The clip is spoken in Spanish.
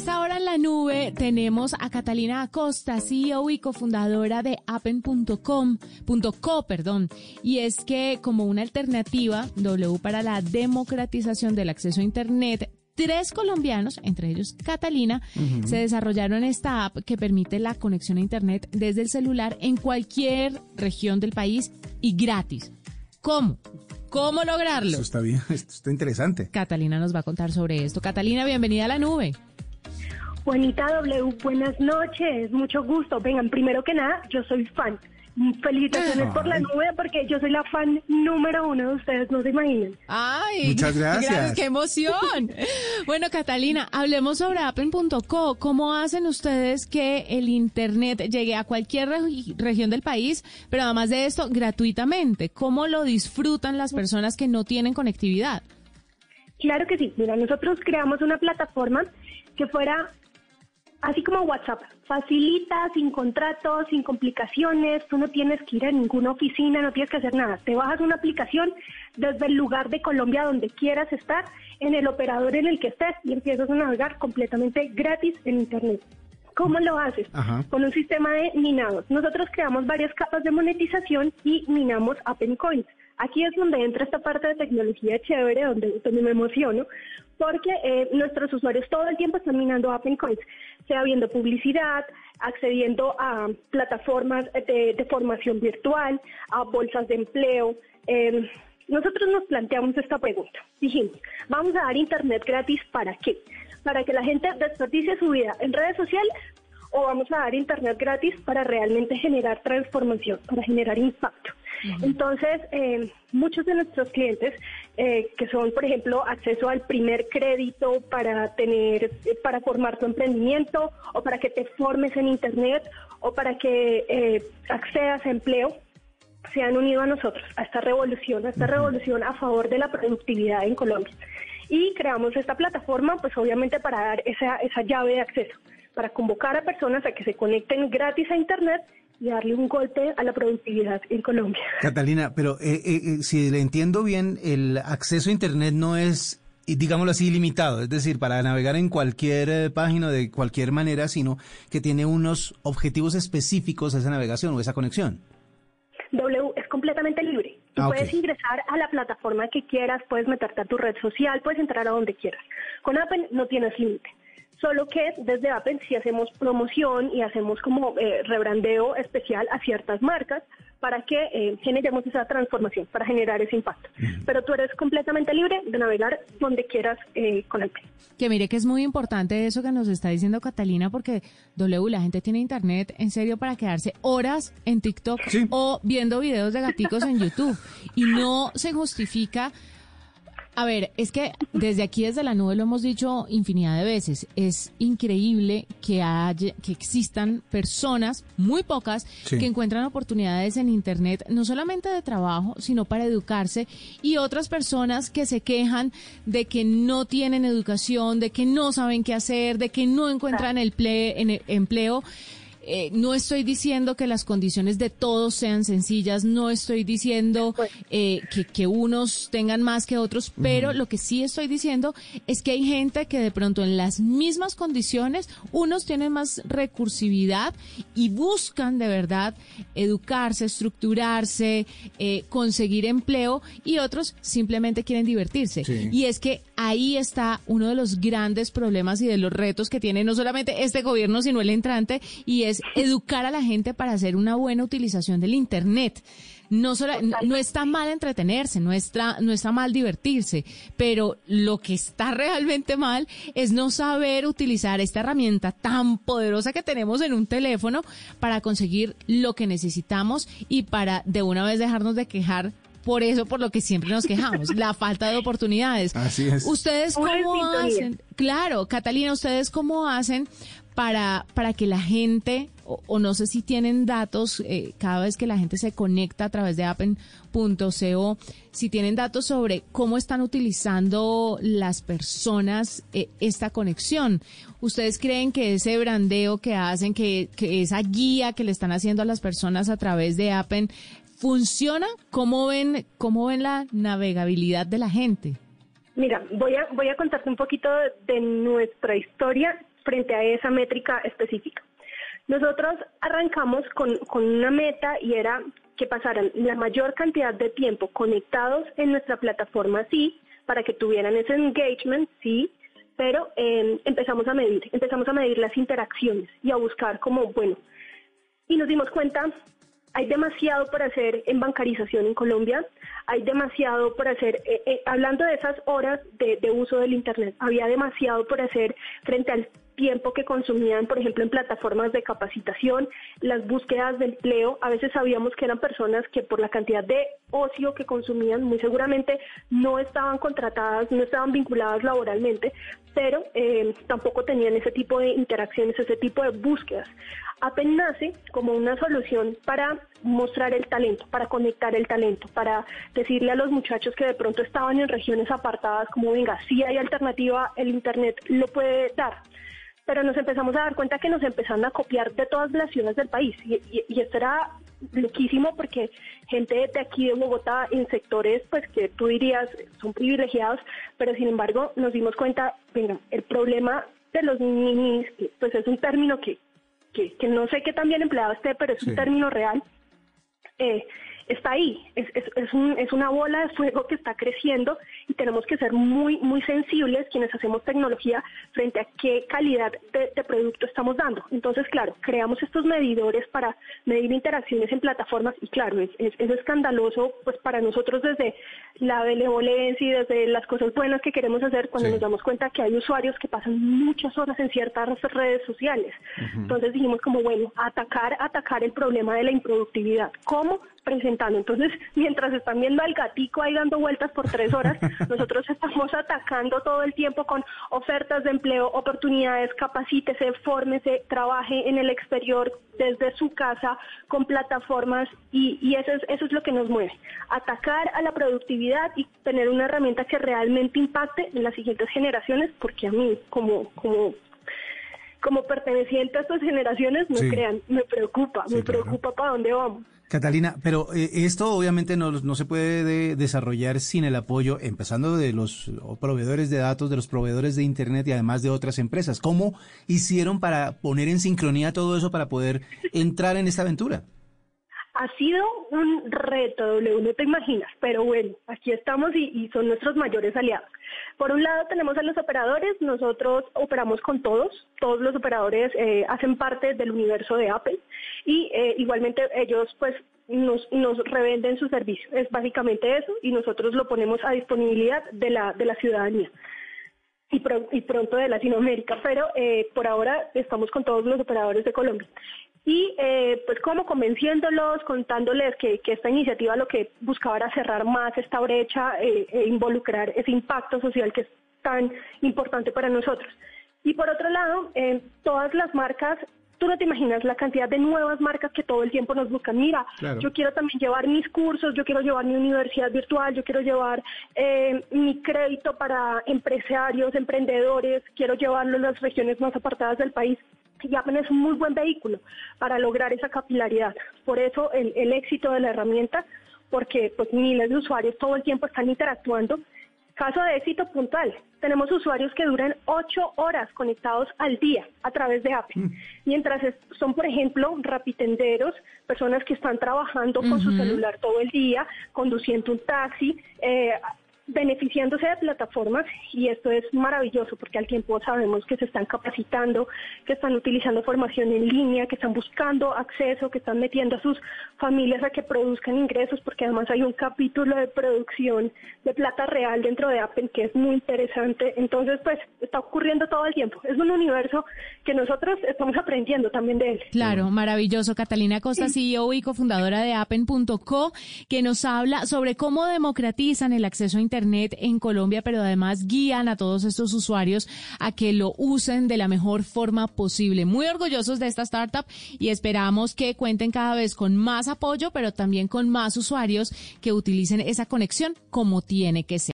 esta hora en la nube tenemos a Catalina Acosta, CEO y cofundadora de appen.com.co, perdón. Y es que como una alternativa, W para la democratización del acceso a Internet, tres colombianos, entre ellos Catalina, se desarrollaron esta app que permite la conexión a Internet desde el celular en cualquier región del país y gratis. ¿Cómo? ¿Cómo lograrlo? Eso está bien, esto está interesante. Catalina nos va a contar sobre esto. Catalina, bienvenida a la nube. Juanita W, buenas noches, mucho gusto. Vengan, primero que nada, yo soy fan. Felicitaciones por la nube porque yo soy la fan número uno de ustedes, no se imaginan. Ay, Muchas gracias. ¡Qué emoción! bueno, Catalina, hablemos sobre appen.co. ¿Cómo hacen ustedes que el Internet llegue a cualquier regi- región del país, pero además de esto, gratuitamente? ¿Cómo lo disfrutan las personas que no tienen conectividad? Claro que sí. Mira, nosotros creamos una plataforma que fuera así como WhatsApp, facilita, sin contratos, sin complicaciones, tú no tienes que ir a ninguna oficina, no tienes que hacer nada. Te bajas una aplicación desde el lugar de Colombia donde quieras estar, en el operador en el que estés y empiezas a navegar completamente gratis en Internet. ¿Cómo lo haces? Ajá. Con un sistema de minados. Nosotros creamos varias capas de monetización y minamos Appen Coins. Aquí es donde entra esta parte de tecnología chévere, donde, donde me emociono, porque eh, nuestros usuarios todo el tiempo están minando Appen Coins, sea viendo publicidad, accediendo a plataformas de, formación virtual, a bolsas de empleo. eh, nosotros nos planteamos esta pregunta. Dijimos, vamos a dar Internet gratis para qué? Para que la gente desperdicie su vida en redes sociales o vamos a dar Internet gratis para realmente generar transformación, para generar impacto. Entonces, eh, muchos de nuestros clientes, eh, que son, por ejemplo, acceso al primer crédito para tener, eh, para formar tu emprendimiento, o para que te formes en Internet, o para que eh, accedas a empleo, se han unido a nosotros, a esta revolución, a esta revolución a favor de la productividad en Colombia. Y creamos esta plataforma, pues obviamente para dar esa, esa llave de acceso, para convocar a personas a que se conecten gratis a Internet y darle un golpe a la productividad en Colombia. Catalina, pero eh, eh, eh, si le entiendo bien, el acceso a Internet no es, y digámoslo así, ilimitado, es decir, para navegar en cualquier eh, página de cualquier manera, sino que tiene unos objetivos específicos a esa navegación o esa conexión. W es completamente libre. Tú Ah, puedes ingresar a la plataforma que quieras, puedes meterte a tu red social, puedes entrar a donde quieras. Con Appen no tienes límite. Solo que desde Appen sí hacemos promoción y hacemos como eh, rebrandeo especial a ciertas marcas para que eh, generemos esa transformación, para generar ese impacto. Pero tú eres completamente libre de navegar donde quieras eh, con Appen. Que mire que es muy importante eso que nos está diciendo Catalina, porque W, la gente tiene internet en serio para quedarse horas en TikTok Sí. o viendo videos de gaticos en YouTube. Y no se justifica. A ver, es que desde aquí, desde la nube, lo hemos dicho infinidad de veces. Es increíble que haya, que existan personas, muy pocas, Sí. que encuentran oportunidades en Internet, no solamente de trabajo, sino para educarse, y otras personas que se quejan de que no tienen educación, de que no saben qué hacer, de que no encuentran el ple- en el empleo. Eh, no estoy diciendo que las condiciones de todos sean sencillas, no estoy diciendo eh, que, que unos tengan más que otros, pero lo que sí estoy diciendo es que hay gente que de pronto en las mismas condiciones, unos tienen más recursividad y buscan de verdad educarse, estructurarse, eh, conseguir empleo y otros simplemente quieren divertirse. Sí. Y es que ahí está uno de los grandes problemas y de los retos que tiene no solamente este gobierno, sino el entrante, y es educar a la gente para hacer una buena utilización del Internet. No, no, está mal entretenerse, no está, no está mal divertirse, pero lo que está realmente mal es no saber utilizar esta herramienta tan poderosa que tenemos en un teléfono para conseguir lo que necesitamos y para de una vez dejarnos de quejar por eso, por lo que siempre nos quejamos, la falta de oportunidades. Así es. ¿Ustedes cómo hacen? Claro, Catalina, ¿ustedes cómo hacen para, para que la gente, o, no sé si tienen datos, eh, cada vez que la gente se conecta a través de appen.co, si tienen datos sobre cómo están utilizando las personas eh, esta conexión? ¿Ustedes creen que ese brandeo que hacen, que, que esa guía que le están haciendo a las personas a través de Appen, funciona? ¿Cómo ven, cómo ven la navegabilidad de la gente? Mira, voy a, voy a contarte un poquito de nuestra historia frente a esa métrica específica. Nosotros arrancamos con, con una meta y era que pasaran la mayor cantidad de tiempo conectados en nuestra plataforma, sí, para que tuvieran ese engagement, sí, pero em, empezamos a medir, empezamos a medir las interacciones y a buscar como, bueno, y nos dimos cuenta, hay demasiado por hacer en bancarización en Colombia, hay demasiado por hacer, eh, eh, hablando de esas horas de, de uso del Internet, había demasiado por hacer frente al tiempo que consumían, por ejemplo, en plataformas de capacitación, las búsquedas de empleo, a veces sabíamos que eran personas que por la cantidad de ocio que consumían, muy seguramente no estaban contratadas, no estaban vinculadas laboralmente, pero eh, tampoco tenían ese tipo de interacciones, ese tipo de búsquedas. Apen nace como una solución para mostrar el talento, para conectar el talento, para decirle a los muchachos que de pronto estaban en regiones apartadas como venga, si hay alternativa, el Internet lo puede dar pero nos empezamos a dar cuenta que nos empezaron a copiar de todas las ciudades del país y, y, esto era loquísimo porque gente de aquí de Bogotá en sectores pues que tú dirías son privilegiados, pero sin embargo nos dimos cuenta, venga, el problema de los ninis, pues es un término que, que, que no sé qué tan bien empleado esté, pero es un término real. Eh, está ahí, es, es, es, un, es, una bola de fuego que está creciendo y tenemos que ser muy, muy sensibles quienes hacemos tecnología frente a qué calidad de, de producto estamos dando. Entonces, claro, creamos estos medidores para medir interacciones en plataformas y claro, es, es, escandaloso pues para nosotros desde la benevolencia y desde las cosas buenas que queremos hacer cuando sí. nos damos cuenta que hay usuarios que pasan muchas horas en ciertas redes sociales. Uh -huh. Entonces dijimos como, bueno, atacar, atacar el problema de la improductividad. ¿Cómo? Entonces, mientras están viendo al gatico ahí dando vueltas por tres horas, nosotros estamos atacando todo el tiempo con ofertas de empleo, oportunidades, capacítese, fórmese, trabaje en el exterior desde su casa con plataformas y, y eso, es, eso es lo que nos mueve. Atacar a la productividad y tener una herramienta que realmente impacte en las siguientes generaciones, porque a mí como, como como perteneciente a estas generaciones, no sí. crean, me preocupa, sí, me preocupa para dónde vamos. Catalina, pero eh, esto obviamente no, no se puede de desarrollar sin el apoyo, empezando de los proveedores de datos, de los proveedores de Internet y además de otras empresas. ¿Cómo hicieron para poner en sincronía todo eso para poder entrar en esta aventura? Ha sido un reto, W, no te imaginas, pero bueno, aquí estamos y, son nuestros mayores aliados. Por un lado tenemos a los operadores, nosotros operamos con todos, todos los operadores eh, hacen parte del universo de Apple y eh, igualmente ellos pues nos, revenden su servicio, es básicamente eso y nosotros lo ponemos a disponibilidad de la, de la ciudadanía. Y, y, pronto de Latinoamérica, pero eh, por ahora estamos con todos los operadores de Colombia y eh, pues como convenciéndolos, contándoles que, que, esta iniciativa lo que buscaba era cerrar más esta brecha eh, e involucrar ese impacto social que es tan importante para nosotros. Y por otro lado, eh, todas las marcas, tú no te imaginas la cantidad de nuevas marcas que todo el tiempo nos buscan. Mira, claro. yo quiero también llevar mis cursos, yo quiero llevar mi universidad virtual, yo quiero llevar eh, mi crédito para empresarios, emprendedores, quiero llevarlo a las regiones más apartadas del país y Appen es un muy buen vehículo para lograr esa capilaridad. Por eso el, el éxito de la herramienta, porque pues miles de usuarios todo el tiempo están interactuando. Caso de éxito puntual, tenemos usuarios que duran ocho horas conectados al día a través de Appen, mm. mientras son, por ejemplo, rapitenderos, personas que están trabajando con uh -huh. su celular todo el día, conduciendo un taxi, eh, beneficiándose de plataformas y esto es maravilloso porque al tiempo sabemos que se están capacitando, que están utilizando formación en línea, que están buscando acceso, que están metiendo a sus familias a que produzcan ingresos porque además hay un capítulo de producción de plata real dentro de Apple que es muy interesante. Entonces pues está ocurriendo todo el tiempo. Es un universo que nosotros estamos aprendiendo también de él. Claro, maravilloso. Catalina Costa, CEO y cofundadora de Appen.co, que nos habla sobre cómo democratizan el acceso a Internet Internet en Colombia, pero además guían a todos estos usuarios a que lo usen de la mejor forma posible. Muy orgullosos de esta startup y esperamos que cuenten cada vez con más apoyo, pero también con más usuarios que utilicen esa conexión como tiene que ser.